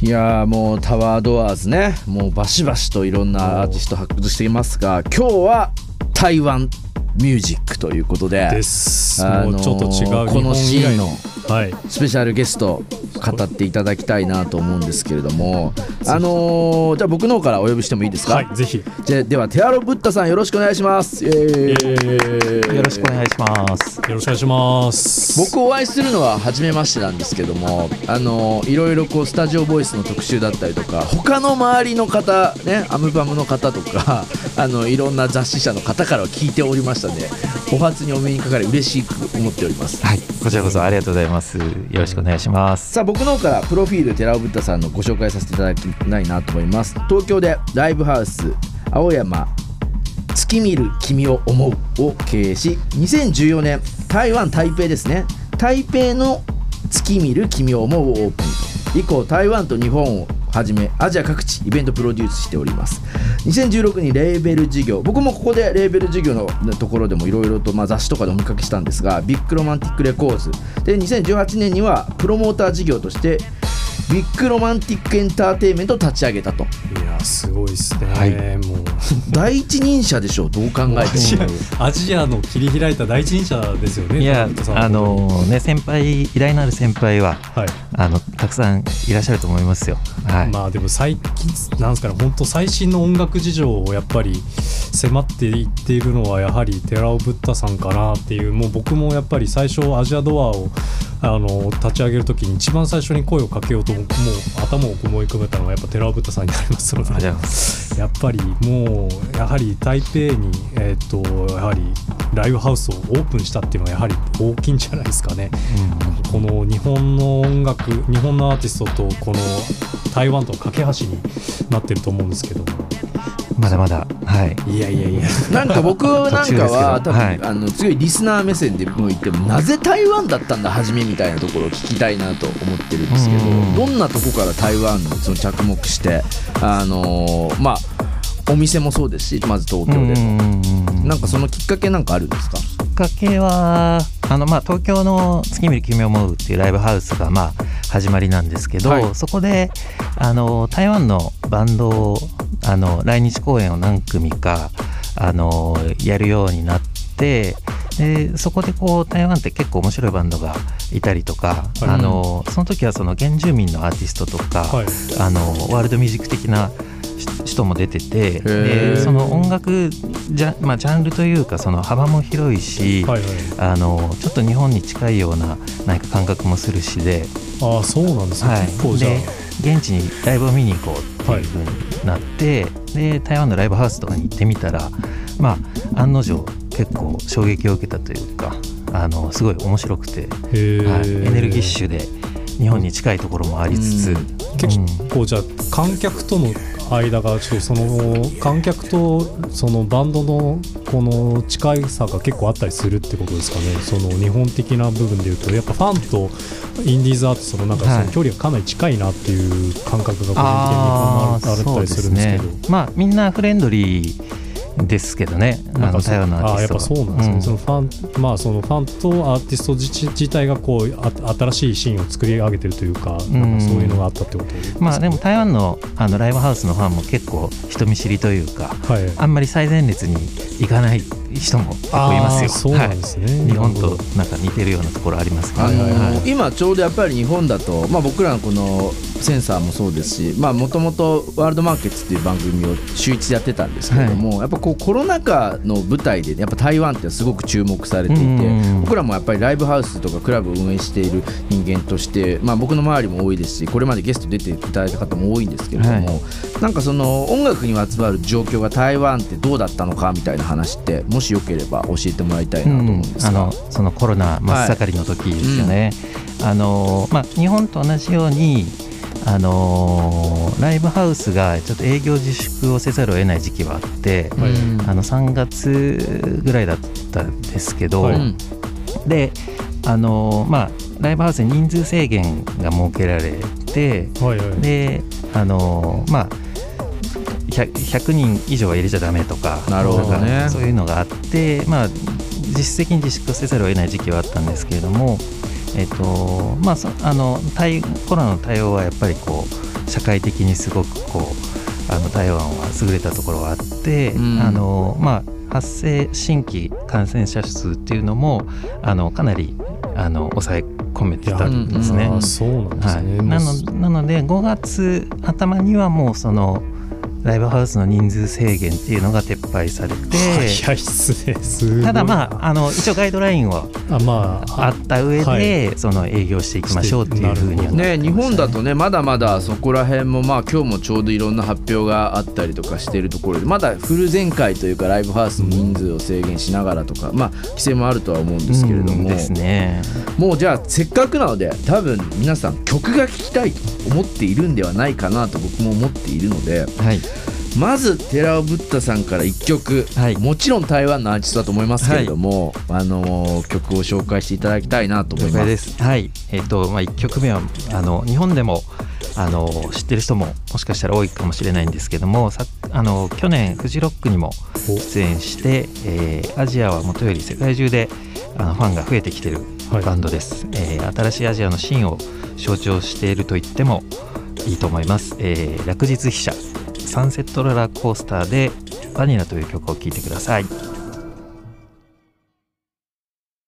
いやーもうタワードアーズね。もうバシバシといろんなアーティスト発掘していますが今日は台湾ミュージックということでです。あのーもうちょっと違うこのシーンのはい。スペシャルゲスト語っていただきたいなと思うんですけれどもあのーじゃあ僕の方からお呼びしてもいいですか、はいぜひ。じゃではテアロブッダさんよろしくお願いします。イエーイ。よろしくお願いします。よろしくお願いします。僕お会いするのは初めましてなんですけどもあのいろいろこうスタジオボイスの特集だったりとか他の周りの方ねアムバムの方とか あのいろんな雑誌社の方からは聞いておりましたのでお初にお目にかかり嬉しく思っております。はい、こちらこそありがとうございます。ます。よろしくお願いします。さあ僕の方からプロフィール寺尾ブッダさんのご紹介させていただきたいなと思います。東京でライブハウス青山月見る君を思うを経営し2014年台湾台北ですね。台北の月見る君を思うをオープン。以降台湾と日本をはじめアジア各地イベントプロデュースしております。2016にレーベル事業。僕もここでレーベル事業のところでもいろいろとまあ雑誌とかでお見かけしたんですが Big Romantic Records。で2018年にはプロモーター事業として Big Romantic Entertainment を立ち上げたと。すごいですね、はい。もう。第一人者でしょうどう考えても。アジアの切り開いた第一人者ですよねいやあのね先輩偉大なる先輩ははい。あのたくさんいらっしゃると思いますよ。はい。まあでも最近なんですかね本当最新の音楽事情をやっぱり迫っていっているのはやはり寺尾ブッダさんかなっていうもう僕もやっぱり最初アジアドアをあの立ち上げる時に一番最初に声をかけようともう頭を思い浮かべたのはやっぱ寺尾ブッダさんになりますので。やっぱりもうやはり台北に、えー、とやはりライブハウスをオープンしたっていうのはやはり大きいんじゃないですかね。この日本の音楽日本のアーティストとこの台湾との架け橋になってると思うんですけどまだまだ。はい。いやいやいや。なんか僕なんかは 多分、はい。あの強いリスナー目線でも言ってもなぜ台湾だったんだ初めみたいなところを聞きたいなと思ってるんですけどうん。どんなとこから台湾にその着目してあのーまあお店もそうですしまず東京でうんのうんうん。なんかそのきっかけなんかあるんですか？きっかけはあの、まあ、東京の「月見る君を思う」っていうライブハウスが、まあ、始まりなんですけど、はい。そこであの台湾のバンドをあの来日公演を何組かあのやるようになってでそこでこう台湾って結構面白いバンドがいたりとか、はい。あのその時はその原住民のアーティストとか、はい。あのワールドミュージック的な人人も出ててー。でその音楽ジャ,、まあ、ジャンルというかその幅も広いし、はいはい。あのちょっと日本に近いようななんか感覚もするしで,、ああそうなんですね、はい、結構じゃあ。で現地にライブを見に行こうっていう風になって、で台湾のライブハウスとかに行ってみたらまあ案の定結構衝撃を受けたというかあのすごい面白くて、はい、エネルギッシュで日本に近いところもありつつ、うん。結うん構じゃあ観客との間がちょっとその観客とそのバンドのこの近いさが結構あったりするってことですかね。その日本的な部分でいうとやっぱファンとインディーズアーティストのなんかそはい。の距離がかなり近いなっていう感覚が個人的にああったりするんですけど。まあみんなフレンドリーですけどね。あなんかそうの台湾のアーあやっぱティストはそうなんですね、うん。そのファンまあそのファンとアーティスト自自体がこうあ新しいシーンを作り上げてるというか、なんかそういうのがあったってことで。すかまあでも台湾のあのライブハウスのファンも結構人見知りというかはい。あんまり最前列に行かない人も結構いますよ。そうなんですね。はい日本となんか似てるようなところありますけど、あのーはい。今ちょうどやっぱり日本だと、まあ、僕らのこのセンサーもそうですしもともとワールドマーケッツっていう番組を週一でやってたんですけれども、やっぱこうコロナ禍の舞台で、ね、やっぱ台湾ってすごく注目されていて、うん。僕らもやっぱりライブハウスとかクラブを運営している人間として、まあ、僕の周りも多いですしこれまでゲスト出ていただいた方も多いんですけれども、はなんかその音楽にまつわる状況が台湾ってどうだったのかみたいな話ってもしよければ教えてもらいたいなと思うんですが。あのそのコロナ真っ盛りの時ですよね、あのまあ、日本と同じようにあのライブハウスがちょっと営業自粛をせざるを得ない時期はあって、はい。うんあの3月ぐらいだったんですけど、はい。うんであのまあライブハウスに人数制限が設けられてはいはい。であのまあ 100, 100人以上は入れちゃダメとかなるほどねそういうのがあってまあ実質的に自粛せざるを得ない時期はあったんですけれどもえっとまあそあの対コロナの対応はやっぱりこう社会的にすごくこうあの台湾は優れたところがあって、うんあのまあ、発生新規感染者数っていうのもあのかなりあの抑え込めてたんですね。うんあそうなんですはい、ね。なのなので5月頭にはもうそのライブハウスの人数制限っていうのが撤廃されて、早いっすね。すごい。ただまああの一応ガイドラインはあまああった上で、はい。その営業していきましょうっていうふうにはなってましたね、日本だとねまだまだそこら辺もまあ今日もちょうどいろんな発表があったりとかしているところでまだフル全開というかライブハウスの人数を制限しながらとか、まあ規制もあるとは思うんですけれども、うんですね。もうじゃあせっかくなので多分皆さん曲が聴きたいと思っているんではないかなと僕も思っているのではいまず寺尾ブッダさんから1曲、はい。もちろん台湾のアーティストだと思いますけれども、あのー曲を紹介していただきたいなと思い了ます。はい。えっ、とまあ1曲目はあの日本でもあの知ってる人ももしかしたら多いかもしれないんですけどもさあの去年フジロックにも出演して、えーアジアはもとより世界中であのファンが増えてきてるはい。バンドです、えー新しいアジアのシーンを象徴していると言ってもいいと思います、えー落日飛車サンセットローラーコースターでバニラという曲を聴いてください。